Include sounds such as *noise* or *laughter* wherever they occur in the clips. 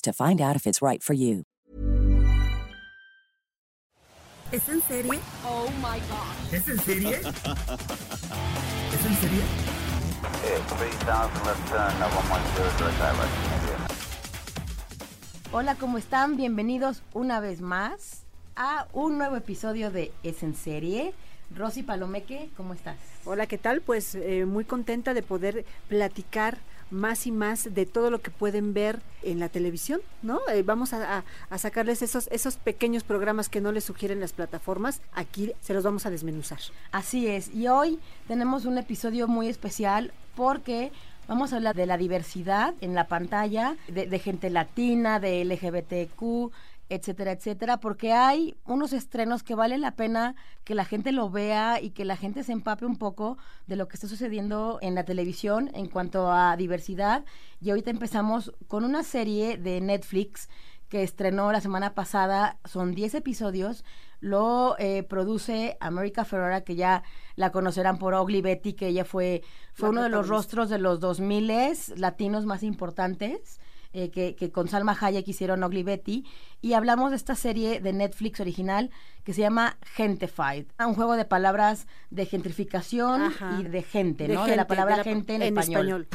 to find out if it's right for you. ¿Es en serie? Oh my god. ¿Es en serie? ¿Es en serie? Yeah, 3000 left turn, 110 direct direct. Hola, ¿cómo están? Bienvenidos una vez más a un nuevo episodio de Es en serie. Rosy Palomeque, ¿cómo estás? Hola, ¿qué tal? Pues eh, muy contenta de poder platicar más y más de todo lo que pueden ver en la televisión, ¿no? Eh, vamos a, a- sacarles esos, esos pequeños programas que no les sugieren las plataformas, aquí se los vamos a desmenuzar. Así es, y hoy tenemos un episodio muy especial porque vamos a hablar de la diversidad en la pantalla, de gente latina, de LGBTQ, etcétera, etcétera, porque hay unos estrenos que vale la pena que la gente lo vea y que la gente se empape un poco de lo que está sucediendo en la televisión en cuanto a diversidad. Y ahorita empezamos con una serie de Netflix que estrenó la semana pasada, son 10 episodios, lo eh, produce America Ferrara, que ya la conocerán por Ugly Betty, que ella fue, fue La uno de los rostros de los 2000 latinos más importantes. Eh, que, que con Salma Hayek hicieron Ugly Betty y hablamos de esta serie de Netflix original que se llama Gentified, un juego de palabras de gentrificación Ajá. y de gente, De ¿no? de la gente, palabra la- gente en, español.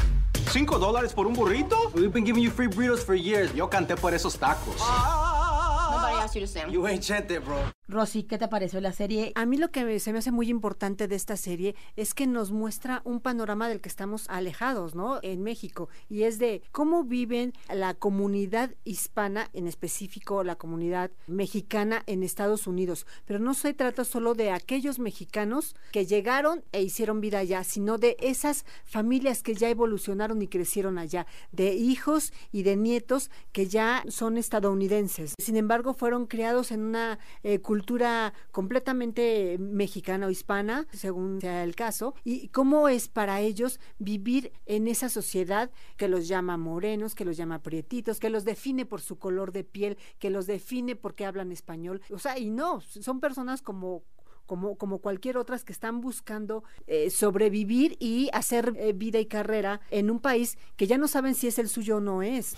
¿Cinco dólares por un burrito? We've been giving you free burritos for years. Yo canté por esos tacos. Nobody asked you to sing. You ain't chente, bro. Rosy, ¿qué te pareció la serie? A mí lo que se me hace muy importante de esta serie es que nos muestra un panorama del que estamos alejados, ¿no? En México. Y es de cómo viven la comunidad hispana, en específico la comunidad mexicana en Estados Unidos. Pero no se trata solo de aquellos mexicanos que llegaron e hicieron vida allá, sino de esas familias que ya evolucionaron y crecieron allá, de hijos y de nietos que ya son estadounidenses. Sin embargo, fueron criados en una eh, completamente mexicana o hispana, según sea el caso, y cómo es para ellos vivir en esa sociedad que los llama morenos, que los llama prietitos, que los define por su color de piel, que los define porque hablan español. O sea, y no, son personas como como, como cualquier otras que están buscando eh, sobrevivir y hacer eh, vida y carrera en un país que ya no saben si es el suyo o no es.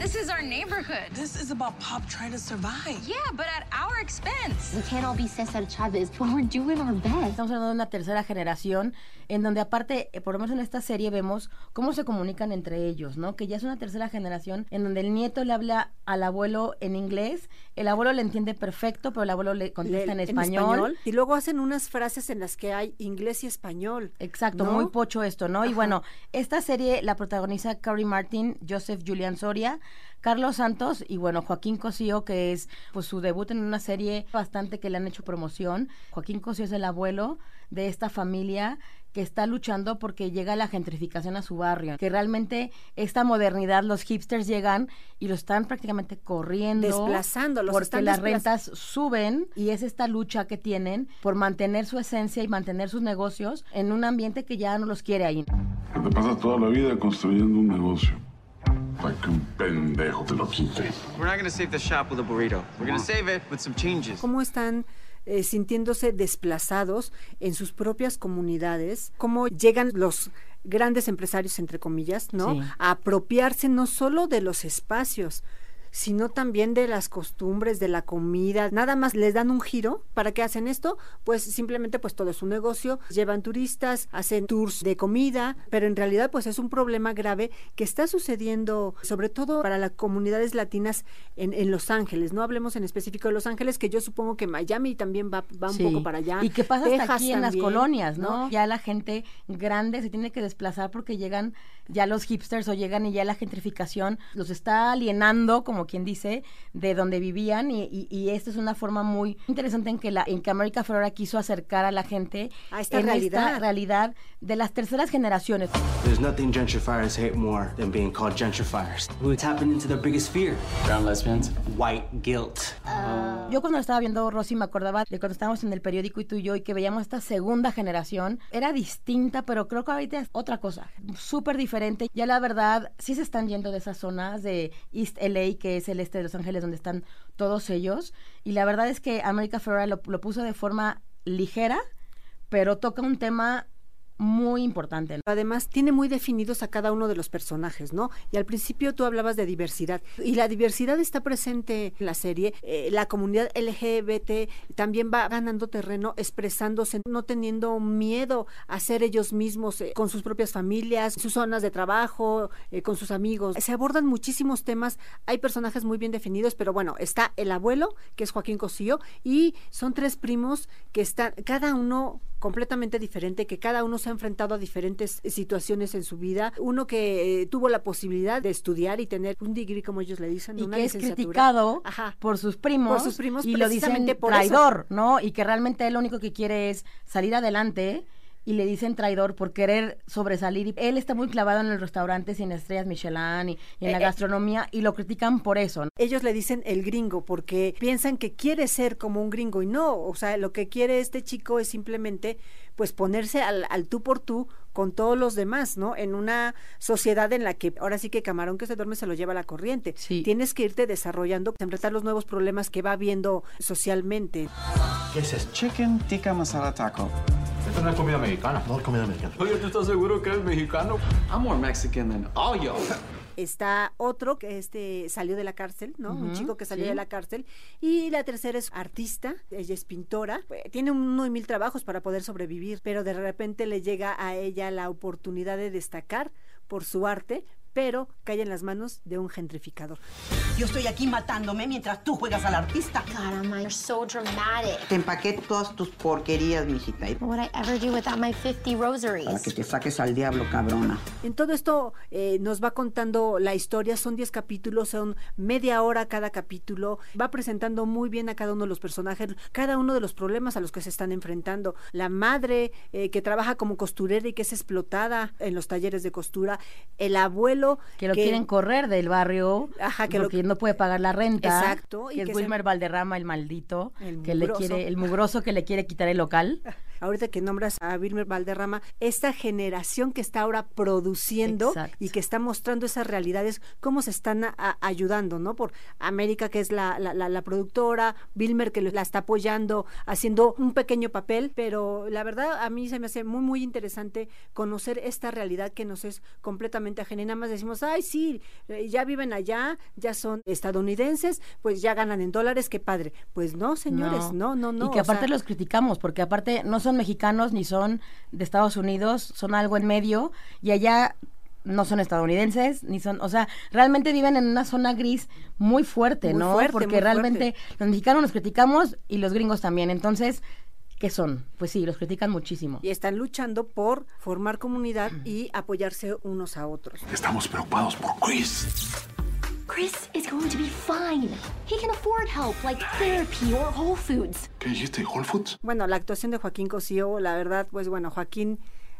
This is our neighborhood. This is about Pop trying to survive. Yeah, but at our expense. We can't all be Cesar Chavez, but we're doing our best. Estamos hablando de una tercera generación en donde aparte, eh, por lo menos en esta serie vemos cómo se comunican entre ellos, ¿no? Que ya es una tercera generación en donde el nieto le habla al abuelo en inglés, el abuelo le entiende perfecto, pero el abuelo le contesta Le- en español. Y luego hacen unas frases en las que hay inglés y español. Exacto, ¿no? muy pocho esto, ¿no? Y bueno, esta serie la protagoniza Carrie Martin, Joseph Julian Soria, Carlos Santos y bueno, Joaquín Cosío, que es pues su debut en una serie bastante que le han hecho promoción. Joaquín Cosío es el abuelo de esta familia que está luchando porque llega la gentrificación a su barrio, que realmente esta modernidad, los hipsters llegan y lo están prácticamente corriendo, Desplazando, los porque están las desplaz- rentas suben y es esta lucha que tienen por mantener su esencia y mantener sus negocios en un ambiente que ya no los quiere ahí. Que te pasas toda la vida construyendo un negocio. Para que un pendejo te lo quite. We're not gonna save the shop with a burrito. We're gonna save it with some changes. cómo están eh, sintiéndose desplazados en sus propias comunidades, cómo llegan los grandes empresarios, entre comillas, ¿no? Sí. A apropiarse no solo de los espacios, sino también de las costumbres, de la comida. Nada más les dan un giro. ¿Para qué hacen esto? Pues simplemente pues todo es un negocio, llevan turistas, hacen tours de comida, pero en realidad pues es un problema grave que está sucediendo sobre todo para las comunidades latinas en, en Los Ángeles. No hablemos en específico de Los Ángeles, que yo supongo que Miami también va, va un Sí. poco para allá. Y que pasa hasta aquí en las colonias, ¿no? Ya la gente grande se tiene que desplazar porque llegan ya los hipsters o llegan y ya la gentrificación los está alienando, como quien dice, de donde vivían y, y, y esta es una forma muy interesante en que la en que América Ferrara quiso acercar a la gente A esta en realidad. esta realidad de las terceras generaciones. There's nothing gentrifiers hate more than being called gentrifiers. We're tapping into their biggest fear. Brown lesbians. White guilt. Yo cuando estaba viendo Rosy me acordaba de cuando estábamos en el periódico y tú y yo y que veíamos esta segunda generación. Era distinta, pero creo que ahorita es otra cosa, súper diferente. Ya la verdad, sí se están yendo de esas zonas de East LA, que es el este de Los Ángeles, donde están todos ellos. Y la verdad es que America Ferrera lo puso de forma ligera, pero toca un tema muy importante. Además, tiene muy definidos a cada uno de los personajes, ¿no? Y al principio tú hablabas de diversidad. Y la diversidad está presente en la serie. Eh, la comunidad LGBT también va ganando terreno, expresándose, no teniendo miedo a ser ellos mismos, eh, con sus propias familias, sus zonas de trabajo, eh, con sus amigos. Se abordan muchísimos temas. Hay personajes muy bien definidos, pero bueno, está el abuelo, que es Joaquín Cosío, y son tres primos que están, cada uno completamente diferente, que cada uno se ha enfrentado a diferentes situaciones en su vida. Uno que eh, tuvo la posibilidad de estudiar y tener un degree, como ellos le dicen, y una que es criticado Ajá. por sus primos, Por sus primos, y lo dicen por eso. traidor, ¿no? Y que realmente él lo único que quiere es salir adelante y le dicen traidor por querer sobresalir. Y él está muy clavado en los restaurantes y en estrellas Michelin y, y en la Eh, eh. gastronomía y lo critican por eso. Ellos le dicen el gringo porque piensan que quiere ser como un gringo y no, o sea, lo que quiere este chico es simplemente pues ponerse al, al tú por tú con todos los demás, ¿no? En una sociedad en la que ahora sí que camarón que se duerme se lo lleva la corriente. Sí. Tienes que irte desarrollando, enfrentar los nuevos problemas que va viendo socialmente. ¿Qué es eso? Chicken tikka masala taco. Esto no es comida mexicana. No es comida mexicana. Oye, ¿tú estás seguro que eres mexicano? I'm more Mexican than all y'all. *laughs* Está otro que este salió de la cárcel, ¿no? un chico que salió sí. de la cárcel. Y la tercera es artista, ella es pintora. Eh, Tiene uno y mil trabajos para poder sobrevivir, pero de repente le llega a ella la oportunidad de destacar por su arte, pero cae en las manos de un gentrificador. Yo estoy aquí matándome mientras tú juegas al artista. God, Amma, you're so dramatic. Te empaqué todas tus porquerías, mijita. What would I ever do without my 50 rosaries? Para que te saques al diablo, cabrona. En todo esto eh, nos va contando la historia, son 10 capítulos, son media hora cada capítulo, va presentando muy bien a cada uno de los personajes, cada uno de los problemas a los que se están enfrentando. La madre eh, que trabaja como costurera y que es explotada en los talleres de costura, el abuelo Que lo quieren correr del barrio Ajá, que lo- porque no puede pagar la renta. Exacto, y Que es que se- Wilmer Valderrama, el maldito, El que le mugroso. quiere, el mugroso que le quiere quitar el local. *laughs* ahorita que nombras a Wilmer Valderrama, esta generación que está ahora produciendo Exacto. y que está mostrando esas realidades, cómo se están a- a- ayudando, ¿no? Por América, que es la, la, la- la productora, Wilmer, que la está apoyando, haciendo un pequeño papel, pero la verdad a mí se me hace muy, muy interesante conocer esta realidad que nos es completamente ajena. Y nada más decimos, ay, sí, eh, ya viven allá, ya son estadounidenses, pues ya ganan en dólares, qué padre. Pues no, señores, no, no, no. Y que o sea, aparte los criticamos, porque aparte no son mexicanos ni son de Estados Unidos, son algo en medio, y allá no son estadounidenses, ni son, o sea, realmente viven en una zona gris muy fuerte, Muy ¿no? fuerte, porque muy realmente los mexicanos los criticamos y los gringos también. Entonces, ¿qué son? Pues sí, los critican muchísimo. y están luchando por formar comunidad y apoyarse unos a otros. Estamos preocupados por Chris. Chris is going to be fine. He can afford help like therapy or Whole Foods. ¿Qué dijiste? ¿Whole Foods? Bueno, la actuación de Joaquín Cosío, la verdad, pues bueno, Joaquín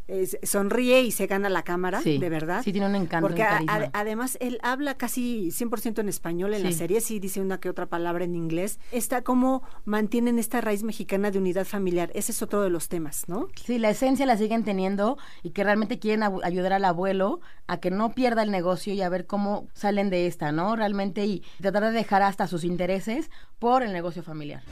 eh, sonríe y se gana la cámara, Sí, de verdad. sí tiene un encanto, Porque un a- además él habla casi 100% en español en la serie, sí dice una que otra palabra en inglés. Está como mantienen esta raíz mexicana de unidad familiar. Ese es otro de los temas, ¿no? Sí, la esencia la siguen teniendo y que realmente quieren ayudar al abuelo a que no pierda el negocio y a ver cómo salen de esta, ¿no? Realmente y tratar de dejar hasta sus intereses por el negocio familiar.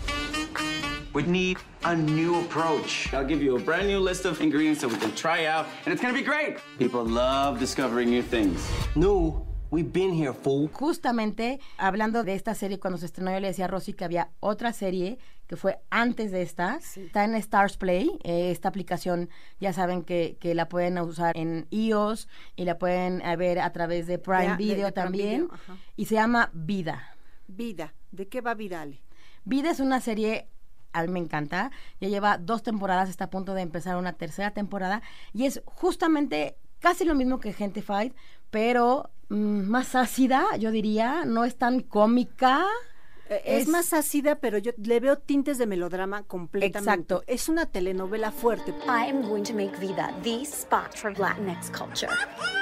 We need a new approach. I'll give you a brand new list of ingredients that we can try out, and it's gonna be great. People love discovering new things. New We've been here, fool. Justamente hablando de esta serie, cuando se estrenó, yo le decía a Rosy que había otra serie que fue antes de esta. Está en Stars Play. Eh, esta aplicación ya saben que, que la pueden usar en iOS y la pueden eh, ver a través de Prime De- de- Video de también. Video, y se llama Vida. Vida. ¿De qué va Vida, Ale? Vida es una serie, a mí me encanta. Ya lleva dos temporadas, está a punto de empezar una tercera temporada. Y es justamente casi lo mismo que Gentified, pero mm, más ácida, yo diría. No es tan cómica. Eh, Es, más ácida, pero yo le veo tintes de melodrama completamente. Exacto. Es una telenovela fuerte. I am going to make Vida the spot for Latinx culture.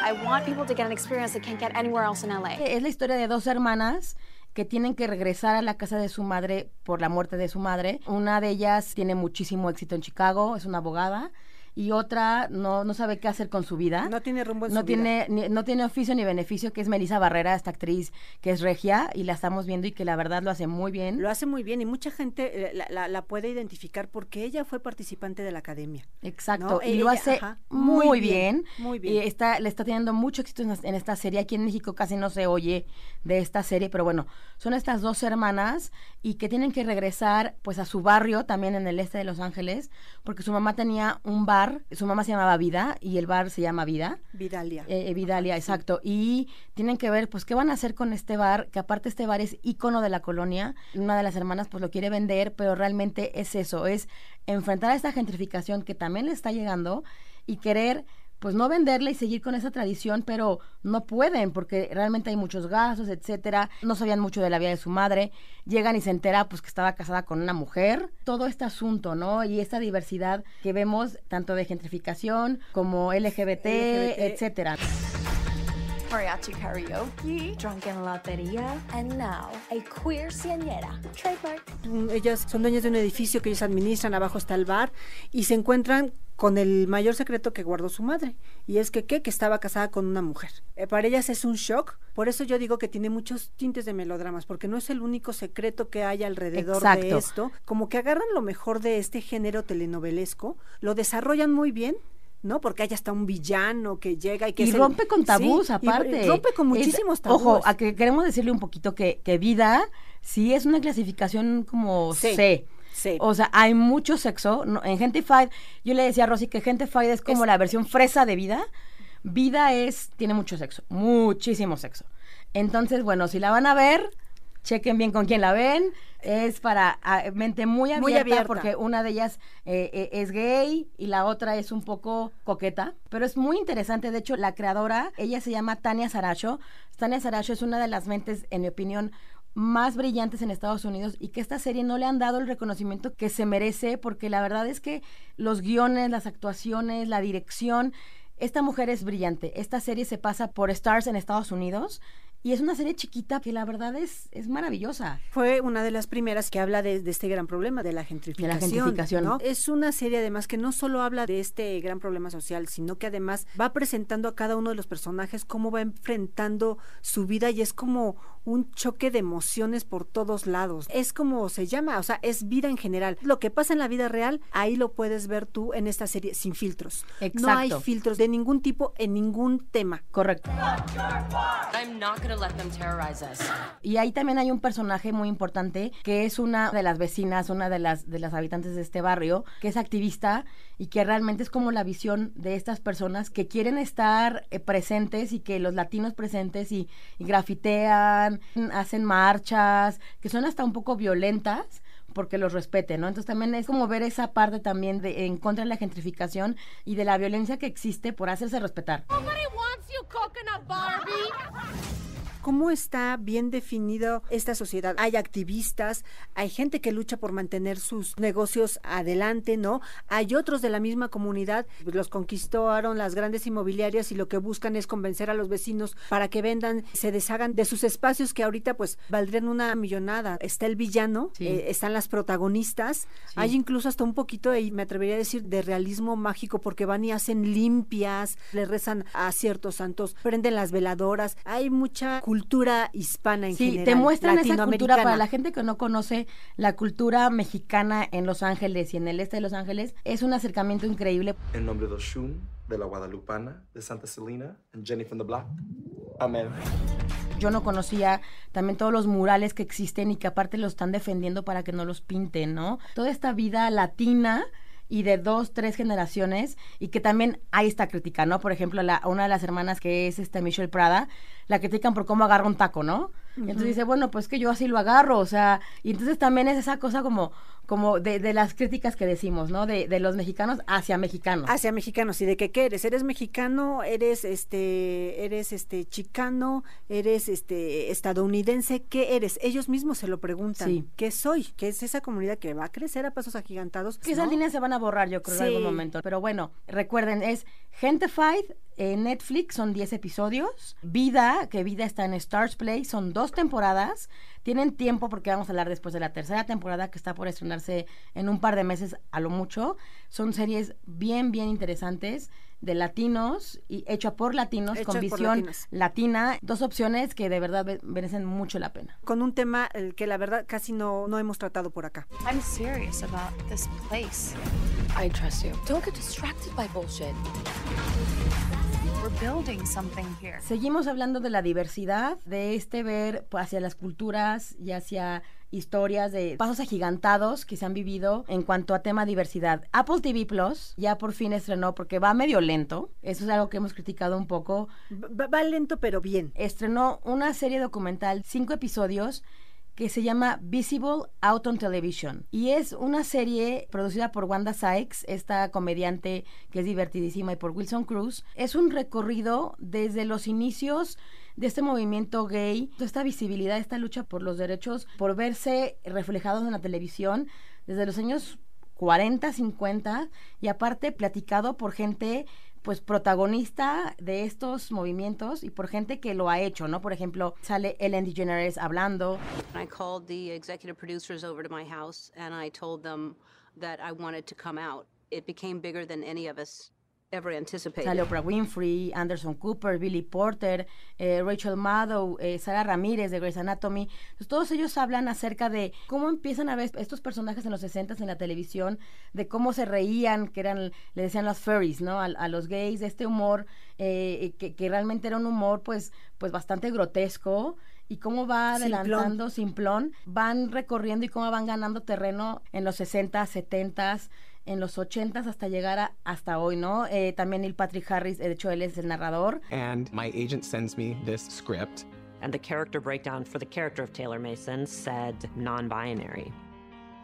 I want people to get an experience they can't get anywhere else in LA. Es la historia de dos hermanas que tienen que regresar a la casa de su madre por la muerte de su madre. Una de ellas tiene muchísimo éxito en Chicago, es una abogada. Y otra no, no sabe qué hacer con su vida. No tiene rumbo en no su tiene, ni- no tiene oficio ni beneficio, que es Melissa Barrera, esta actriz que es regia, y la estamos viendo y que la verdad lo hace muy bien. Lo hace muy bien y mucha gente eh, la, la- la puede identificar porque ella fue participante de la academia. Exacto, ¿no? y lo hace ajá, muy, bien, Muy bien. Y está, le está teniendo mucho éxito en, en esta serie. Aquí en México casi no se oye de esta serie, pero bueno, son estas dos hermanas y que tienen que regresar pues a su barrio, también en el este de Los Ángeles, porque su mamá tenía un bar, su mamá se llamaba Vida y el bar se llama Vida. Vidalia. Eh, eh, Vidalia, exacto. Y tienen que ver, pues, qué van a hacer con este bar, que aparte este bar es ícono de la colonia. Una de las hermanas, pues, lo quiere vender, pero realmente es eso, es enfrentar a esta gentrificación que también le está llegando y querer, pues, no venderla y seguir con esa tradición, pero no pueden, porque realmente hay muchos gastos, etcétera. No sabían mucho de la vida de su madre. Llegan y se entera, pues, que estaba casada con una mujer. Todo este asunto, ¿no? Y esta diversidad que vemos, tanto de gentrificación como LGBT, LGBT. etcétera. Mariachi karaoke, drunken loteria, and now a queer cienera. Trademark. Ellas son dueñas de un edificio que ellos administran, abajo está el bar, y se encuentran con el mayor secreto que guardó su madre, y es que, ¿qué? que estaba casada con una mujer. Eh, para ellas es un shock, por eso yo digo que tiene muchos tintes de melodramas, porque no es el único secreto que hay alrededor de esto, como que agarran lo mejor de este género telenovelesco, lo desarrollan muy bien, ¿no? Porque hay hasta un villano que llega y que y el- rompe con tabús Sí, y aparte. rompe con Es- muchísimos tabús. Ojo, a que queremos decirle un poquito que, que vida sí es una clasificación como Sí, C. sí. O sea, hay mucho sexo. no- en Gentified, yo le decía a Rosy que Gentified es como Es- la versión fresa de vida. Vida es, tiene mucho sexo, muchísimo sexo. Entonces, bueno, si la van a ver, chequen bien con quién la ven. Es para ah, mente muy abierta, Muy abierta. porque una de ellas eh, eh, es gay y la otra es un poco coqueta. Pero es muy interesante. De hecho, la creadora, ella se llama Tania Saracho. Tania Saracho es una de las mentes, en mi opinión, más brillantes en Estados Unidos y que esta serie no le han dado el reconocimiento que se merece porque la verdad es que los guiones, las actuaciones, la dirección, esta mujer es brillante. Esta serie se pasa por Stars en Estados Unidos y es una serie chiquita que la verdad es, es maravillosa. Fue una de las primeras que habla de, de este gran problema de la gentrificación. gentrificación. ¿no? Es una serie además que no solo habla de este gran problema social, sino que además va presentando a cada uno de los personajes cómo va enfrentando su vida y es como un choque de emociones por todos lados. Es como se llama, o sea, es vida en general. Lo que pasa en la vida real, ahí lo puedes ver tú en esta serie sin filtros. No hay Exacto. filtros de ningún tipo en ningún tema. Correcto. I'm not gonna let them terrorize us. Y ahí también hay un personaje muy importante que es una de las vecinas, una de las de las habitantes de este barrio, que es activista y que realmente es como la visión de estas personas que quieren estar eh, presentes y que los latinos presentes y, y grafitean, hacen marchas, que son hasta un poco violentas porque los respeten, ¿no? Entonces también es como ver esa parte también de en contra de la gentrificación y de la violencia que existe por hacerse respetar. ¿Cómo está bien definido esta sociedad? Hay activistas, hay gente que lucha por mantener sus negocios adelante, ¿no? Hay otros de la misma comunidad, los conquistaron las grandes inmobiliarias y lo que buscan es convencer a los vecinos para que vendan, se deshagan de sus espacios que ahorita pues valdrían una millonada. Está el villano, Sí. eh, están las protagonistas, hay incluso hasta un poquito, y me atrevería a decir, de realismo mágico porque van y hacen limpias, le rezan a ciertos santos, prenden las veladoras, hay mucha cultura hispana en Sí, general. te muestran esa cultura para la gente que no conoce la cultura mexicana en Los Ángeles y en el este de Los Ángeles. Es un acercamiento increíble. En nombre de Oshun, de la Guadalupana, de Santa Celina, and Jenny from the Block. Amén. Yo no conocía también todos los murales que existen y que aparte los están defendiendo para que no los pinten, ¿no? Toda esta vida latina y de dos, tres generaciones y que también hay esta crítica, ¿no? Por ejemplo, la, una de las hermanas que es esta Michelle Prada, la critican por cómo agarra un taco, ¿no? Entonces dice, bueno, pues que yo así lo agarro, o sea, y entonces también es esa cosa como, como de, de las críticas que decimos, ¿no? De, de, los mexicanos hacia mexicanos. Hacia mexicanos, y de que qué eres, eres mexicano, eres este, eres este chicano, eres este estadounidense, ¿qué eres? Ellos mismos se lo preguntan, sí. ¿qué soy? ¿Qué es esa comunidad que va a crecer a pasos agigantados? Que ¿no? esas líneas se van a borrar, yo creo, sí. en algún momento. Pero bueno, recuerden, es Gentefied en Netflix son 10 episodios. Vida, que Vida está en Stars Play, son dos temporadas. Tienen tiempo porque vamos a hablar después de la tercera temporada que está por estrenarse en un par de meses a lo mucho. Son series bien, bien interesantes de latinos y hecha por latinos hecha con visión latina. Dos opciones que de verdad merecen mucho la pena. Con un tema que la verdad casi no, no hemos tratado por acá. I'm serious about this place. I trust you. Don't get distracted by bullshit. We're building something here. Seguimos hablando de la diversidad, de este ver hacia las culturas y hacia historias de pasos agigantados que se han vivido en cuanto a tema diversidad. Apple TV Plus ya por fin estrenó porque va medio lento. Eso es algo que hemos criticado un poco. Va, va lento pero bien. Estrenó una serie documental, cinco episodios que se llama Visible Out on Television. Y es una serie producida por Wanda Sykes, esta comediante que es divertidísima, y por Wilson Cruz. Es un recorrido desde los inicios de este movimiento gay, de esta visibilidad, esta lucha por los derechos, por verse reflejados en la televisión desde los años 40, 50 y aparte platicado por gente pues protagonista de estos movimientos y por gente que lo ha hecho, ¿no? Por ejemplo, sale Ellen DeGeneres hablando. I called the executive producers over to my house and I told them that I wanted to come out. It became bigger than any of us ever anticipated. Sale Oprah Winfrey, Anderson Cooper, Billy Porter, eh, Rachel Maddow, eh, Sara Ramírez de Grey's Anatomy. Pues todos ellos hablan acerca de cómo empiezan a ver estos personajes en los 60 en la televisión, de cómo se reían, que eran, le decían los furries, ¿no? A, a los gays, de este humor, eh, que, que, realmente era un humor, pues, pues bastante grotesco y cómo va adelantando simplón. simplón, van recorriendo y cómo van ganando terreno en los 60, 70 en los 80 hasta llegar a, hasta hoy, ¿no? Eh, también Neil Patrick Harris, de hecho él es el narrador. And my agent sends me this script. And the character breakdown for the character of Taylor Mason said non-binary.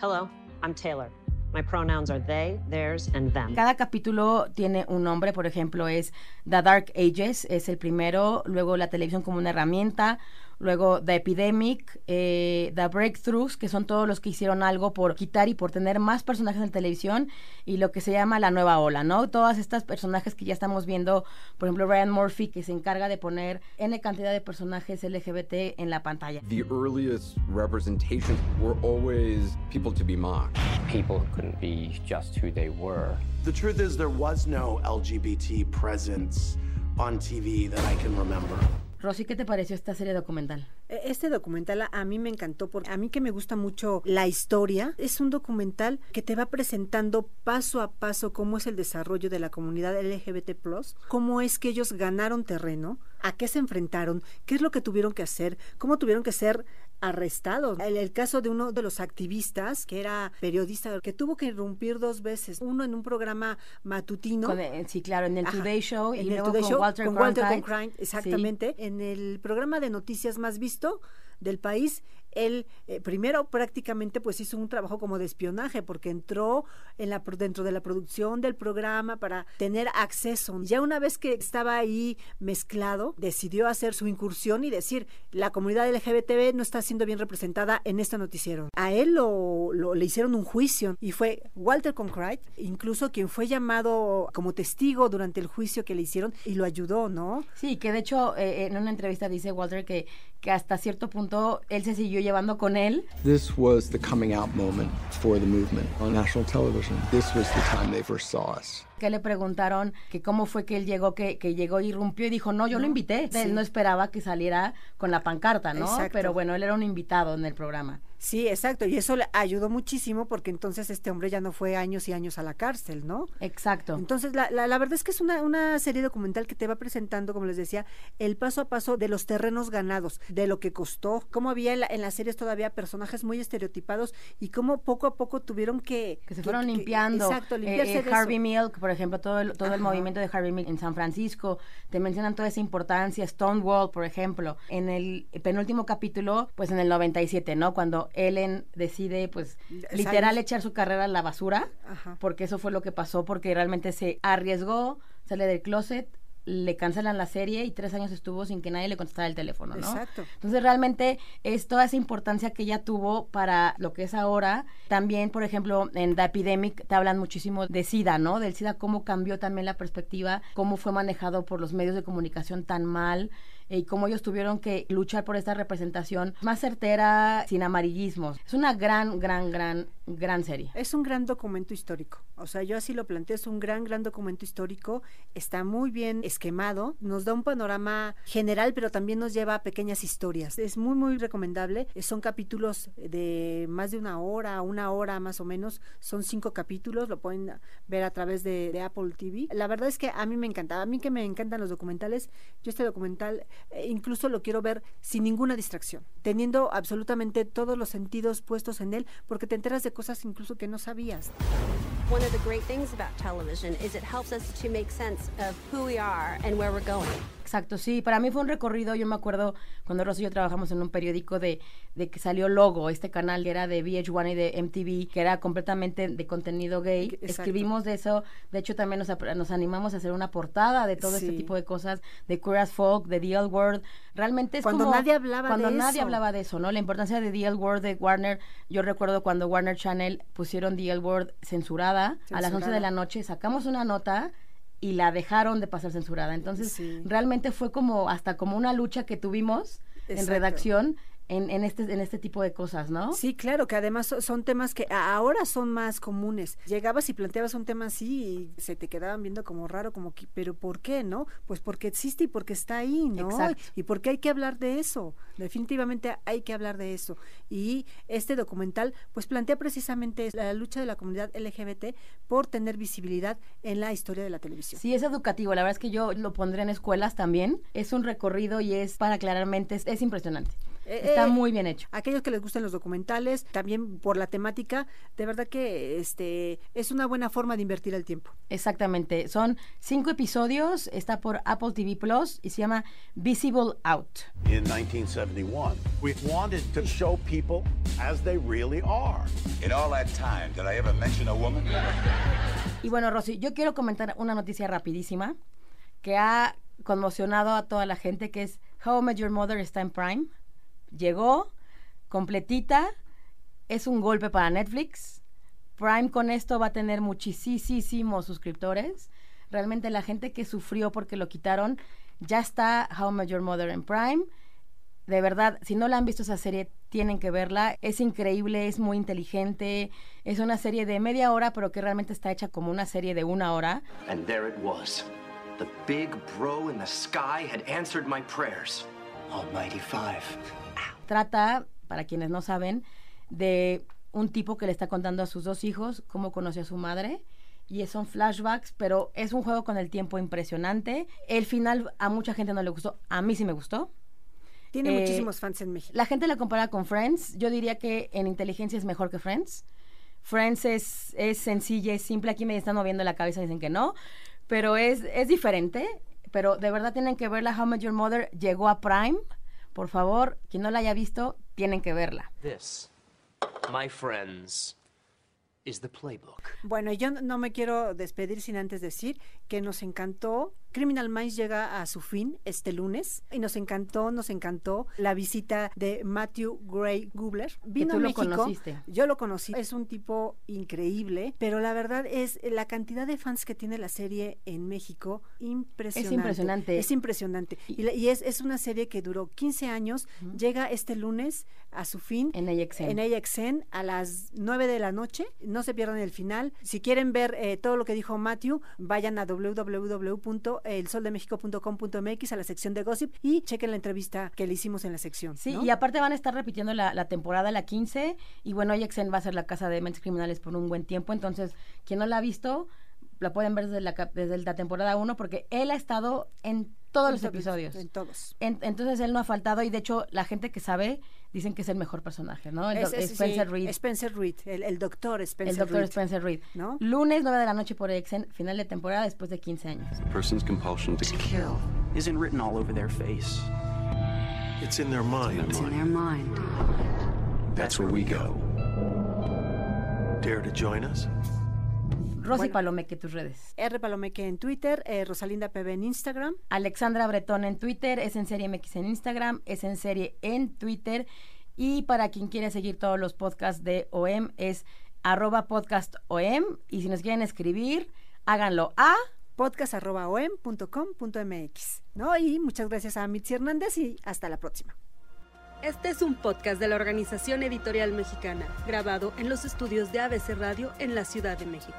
Hello, I'm Taylor. My pronouns are they, theirs, and them. Cada capítulo tiene un nombre, por ejemplo, es The Dark Ages, es el primero, luego la televisión como una herramienta, luego The Epidemic, eh, The Breakthroughs, que son todos los que hicieron algo por quitar y por tener más personajes en televisión, y lo que se llama la nueva ola, ¿no? Todas estas personajes que ya estamos viendo, por ejemplo, Ryan Murphy, que se encarga de poner N cantidad de personajes LGBT en la pantalla. The earliest representations were always people to be mocked. People who couldn't be just who they were. The truth is there was no LGBT presence on TV that I can remember. Rosy, ¿qué te pareció esta serie documental? Este documental a mí me encantó porque a mí que me gusta mucho la historia, es un documental que te va presentando paso a paso cómo es el desarrollo de la comunidad LGBT+, cómo es que ellos ganaron terreno, a qué se enfrentaron, qué es lo que tuvieron que hacer, cómo tuvieron que ser arrestados. El, el, caso de uno de los activistas, que era periodista, que tuvo que irrumpir dos veces, uno en un programa matutino. Con el, sí, claro, en el Ajá, Today Show en y el luego Today con Show, Walter con Cronkite. Walter Cronkite, exactamente. Sí. En el programa de noticias más visto del país, él eh, primero prácticamente pues hizo un trabajo como de espionaje porque entró en la dentro de la producción del programa para tener acceso. Ya una vez que estaba ahí mezclado, decidió hacer su incursión y decir, la comunidad LGBTB no está siendo bien representada en este noticiero. A él lo, le hicieron un juicio y fue Walter Cronkite, incluso quien fue llamado como testigo durante el juicio que le hicieron y lo ayudó, ¿no? Sí, que de hecho eh, en una entrevista dice Walter que que hasta cierto punto él se siguió llevando con él. This was the coming out moment for the movement on national television. This was the time they first saw us. Que le preguntaron que cómo fue que él llegó, que, que llegó y irrumpió y dijo, no, yo lo invité. Sí. Él no esperaba que saliera con la pancarta, ¿no? Exacto. Pero bueno, él era un invitado en el programa. Sí, exacto, y eso le ayudó muchísimo porque entonces este hombre ya no fue años y años a la cárcel, ¿no? Exacto. Entonces, la, la, la verdad es que es una, una serie documental que te va presentando, como les decía, el paso a paso de los terrenos ganados, de lo que costó, cómo había en, la- en las series todavía personajes muy estereotipados y cómo poco a poco tuvieron que... que se fueron limpiando. exacto, Eh, limpiarse eh, de Harvey eso. Milk, por ejemplo, todo el, todo el movimiento de Harvey Milk en San Francisco, te mencionan toda esa importancia. Stonewall, por ejemplo, en el penúltimo capítulo, pues en el 97, ¿no? Cuando Ellen decide, pues, literal echar su carrera a la basura, Ajá. porque eso fue lo que pasó, porque realmente se arriesgó, sale del closet, le cancelan la serie y tres años estuvo sin que nadie le contestara el teléfono, ¿no? Exacto. Entonces realmente es toda esa importancia que ella tuvo para lo que es ahora. También, por ejemplo, en The Epidemic te hablan muchísimo de SIDA, ¿no? Del SIDA, cómo cambió también la perspectiva, cómo fue manejado por los medios de comunicación tan mal eh, y cómo ellos tuvieron que luchar por esta representación más certera, sin amarillismos. Es una gran, gran, gran, gran serie. Es un gran documento histórico. O sea, yo así lo planteo, es un gran, gran documento histórico. Está muy bien esquemado, nos da un panorama general, pero también nos lleva a pequeñas historias. Es muy, muy recomendable. Son capítulos de más de una hora, una hora más o menos. Son cinco capítulos, lo pueden ver a través de, Apple TV. La verdad es que a mí me encantaba. A mí que me encantan los documentales, yo este documental eh, incluso lo quiero ver sin ninguna distracción, teniendo absolutamente todos los sentidos puestos en él, porque te enteras de cosas incluso que no sabías. One of the great things about television is it helps us to make sense of who we are and where we're going. Exacto, sí, para mí fue un recorrido, yo me acuerdo cuando Rosa y yo trabajamos en un periódico de, de que salió Logo, este canal que era de VH1 y de MTV, que era completamente de contenido gay, Exacto. escribimos de eso, de hecho también nos, nos animamos a hacer una portada de todo este Sí. tipo de cosas, de Queer as Folk, de The L Word, realmente es Cuando como- nadie hablaba cuando de nadie eso. hablaba de eso, ¿no? La importancia de The L Word de Warner, yo recuerdo cuando Warner Channel pusieron The L Word censurada, a las 11 de la noche sacamos una nota y la dejaron de pasar censurada. Entonces, Sí. realmente fue como hasta como una lucha que tuvimos en redacción en, en este en este tipo de cosas, ¿no? Sí, claro, que además so- son temas que ahora son más comunes. Llegabas y planteabas un tema así y se te quedaban viendo como raro, como que, pero ¿por qué, no? Pues porque existe y porque está ahí, ¿no? Exacto. Y porque hay que hablar de eso. Definitivamente hay que hablar de eso. Y este documental, pues plantea precisamente la lucha de la comunidad LGBT por tener visibilidad en la historia de la televisión. Sí, es educativo. La verdad es que yo lo pondré en escuelas también. Es un recorrido y es para claramente, es, es impresionante. Eh, Está eh, muy bien hecho. Aquellos que les gusten los documentales, también por la temática, de verdad que este es una buena forma de invertir el tiempo. Exactamente. Son cinco episodios, está por Apple TV Plus y se llama Visible Out. In 1971, we wanted to show people as they really are. In all that time, did I ever mention a woman? Y bueno, Rosy, yo quiero comentar una noticia rapidísima que ha conmocionado a toda la gente, que es How I Met Your Mother está en Prime. Llegó completita, es un golpe para Netflix. Prime con esto va a tener muchísimos suscriptores. Realmente la gente que sufrió porque lo quitaron, ya está How I Met Your Mother en Prime. De verdad, si no la han visto esa serie, tienen que verla. Es increíble, es muy inteligente. Es una serie de media hora, pero que realmente está hecha como una serie de una hora. And there it was. The big bro in the sky had answered my prayers. Almighty Five. Trata, para quienes no saben, de un tipo que le está contando a sus dos hijos cómo conoció a su madre. Y son flashbacks, pero es un juego con el tiempo impresionante. El final a mucha gente no le gustó, a mí sí me gustó. Tiene Eh, muchísimos fans en México. La gente la compara con Friends. Yo diría que en inteligencia es mejor que Friends. Friends es, es sencilla, es simple. Aquí me están moviendo la cabeza y dicen que no. Pero es, es diferente. Pero de verdad tienen que verla. How Met Your Mother llegó a Prime. Por favor, quien no la haya visto, tienen que verla. This, my friends, is the playbook. Bueno, yo no- no me quiero despedir sin antes decir que nos encantó. Criminal Minds llega a su fin este lunes y nos encantó, nos encantó la visita de Matthew Gray Gubler. Vino tú a lo México. conociste. Yo lo conocí. Es un tipo increíble, pero la verdad es la cantidad de fans que tiene la serie en México impresionante. Es impresionante. Es impresionante. Y, la- y es, es una serie que duró 15 años, llega este lunes a su fin En AXN. en AXN a las 9 de la noche. No se pierdan el final. Si quieren ver eh, todo lo que dijo Matthew, vayan a www.elsoldemexico.com.mx a la sección de gossip y chequen la entrevista que le hicimos en la sección. Sí, ¿no? y aparte van a estar repitiendo la, la temporada, la 15, y bueno, Exen va a ser la casa de mentes criminales por un buen tiempo, entonces, quien no la ha visto, la pueden ver desde la, desde la temporada 1, porque él ha estado en todos En los episodios. En todos. En- entonces él no ha faltado, y de hecho, la gente que sabe dicen que es el mejor personaje, ¿no? El Es- es- Spencer sí, Reed. Spencer Reed, el, el doctor Spencer el doctor Reed. Spencer Reed. ¿No? Lunes 9 de la noche por Exen, final de temporada después de 15 años. A person's compulsion to kill isn't written all over their face. It's in their mind. It's in their mind. That's where we go. Dare to join us? Rosy Bueno. Palomeque, tus redes. R. Palomeque en Twitter, eh, Rosalinda PB en Instagram. Alexandra Bretón en Twitter, es en serie MX en Instagram, es en serie en Twitter. Y para quien quiere seguir todos los podcasts de OEM es arroba podcast OEM. Y si nos quieren escribir, háganlo a podcast.om.com.mx. ¿no? Y muchas gracias a Mitzi Hernández y hasta la próxima. Este es un podcast de la Organización Editorial Mexicana, grabado en los estudios de ABC Radio en la Ciudad de México.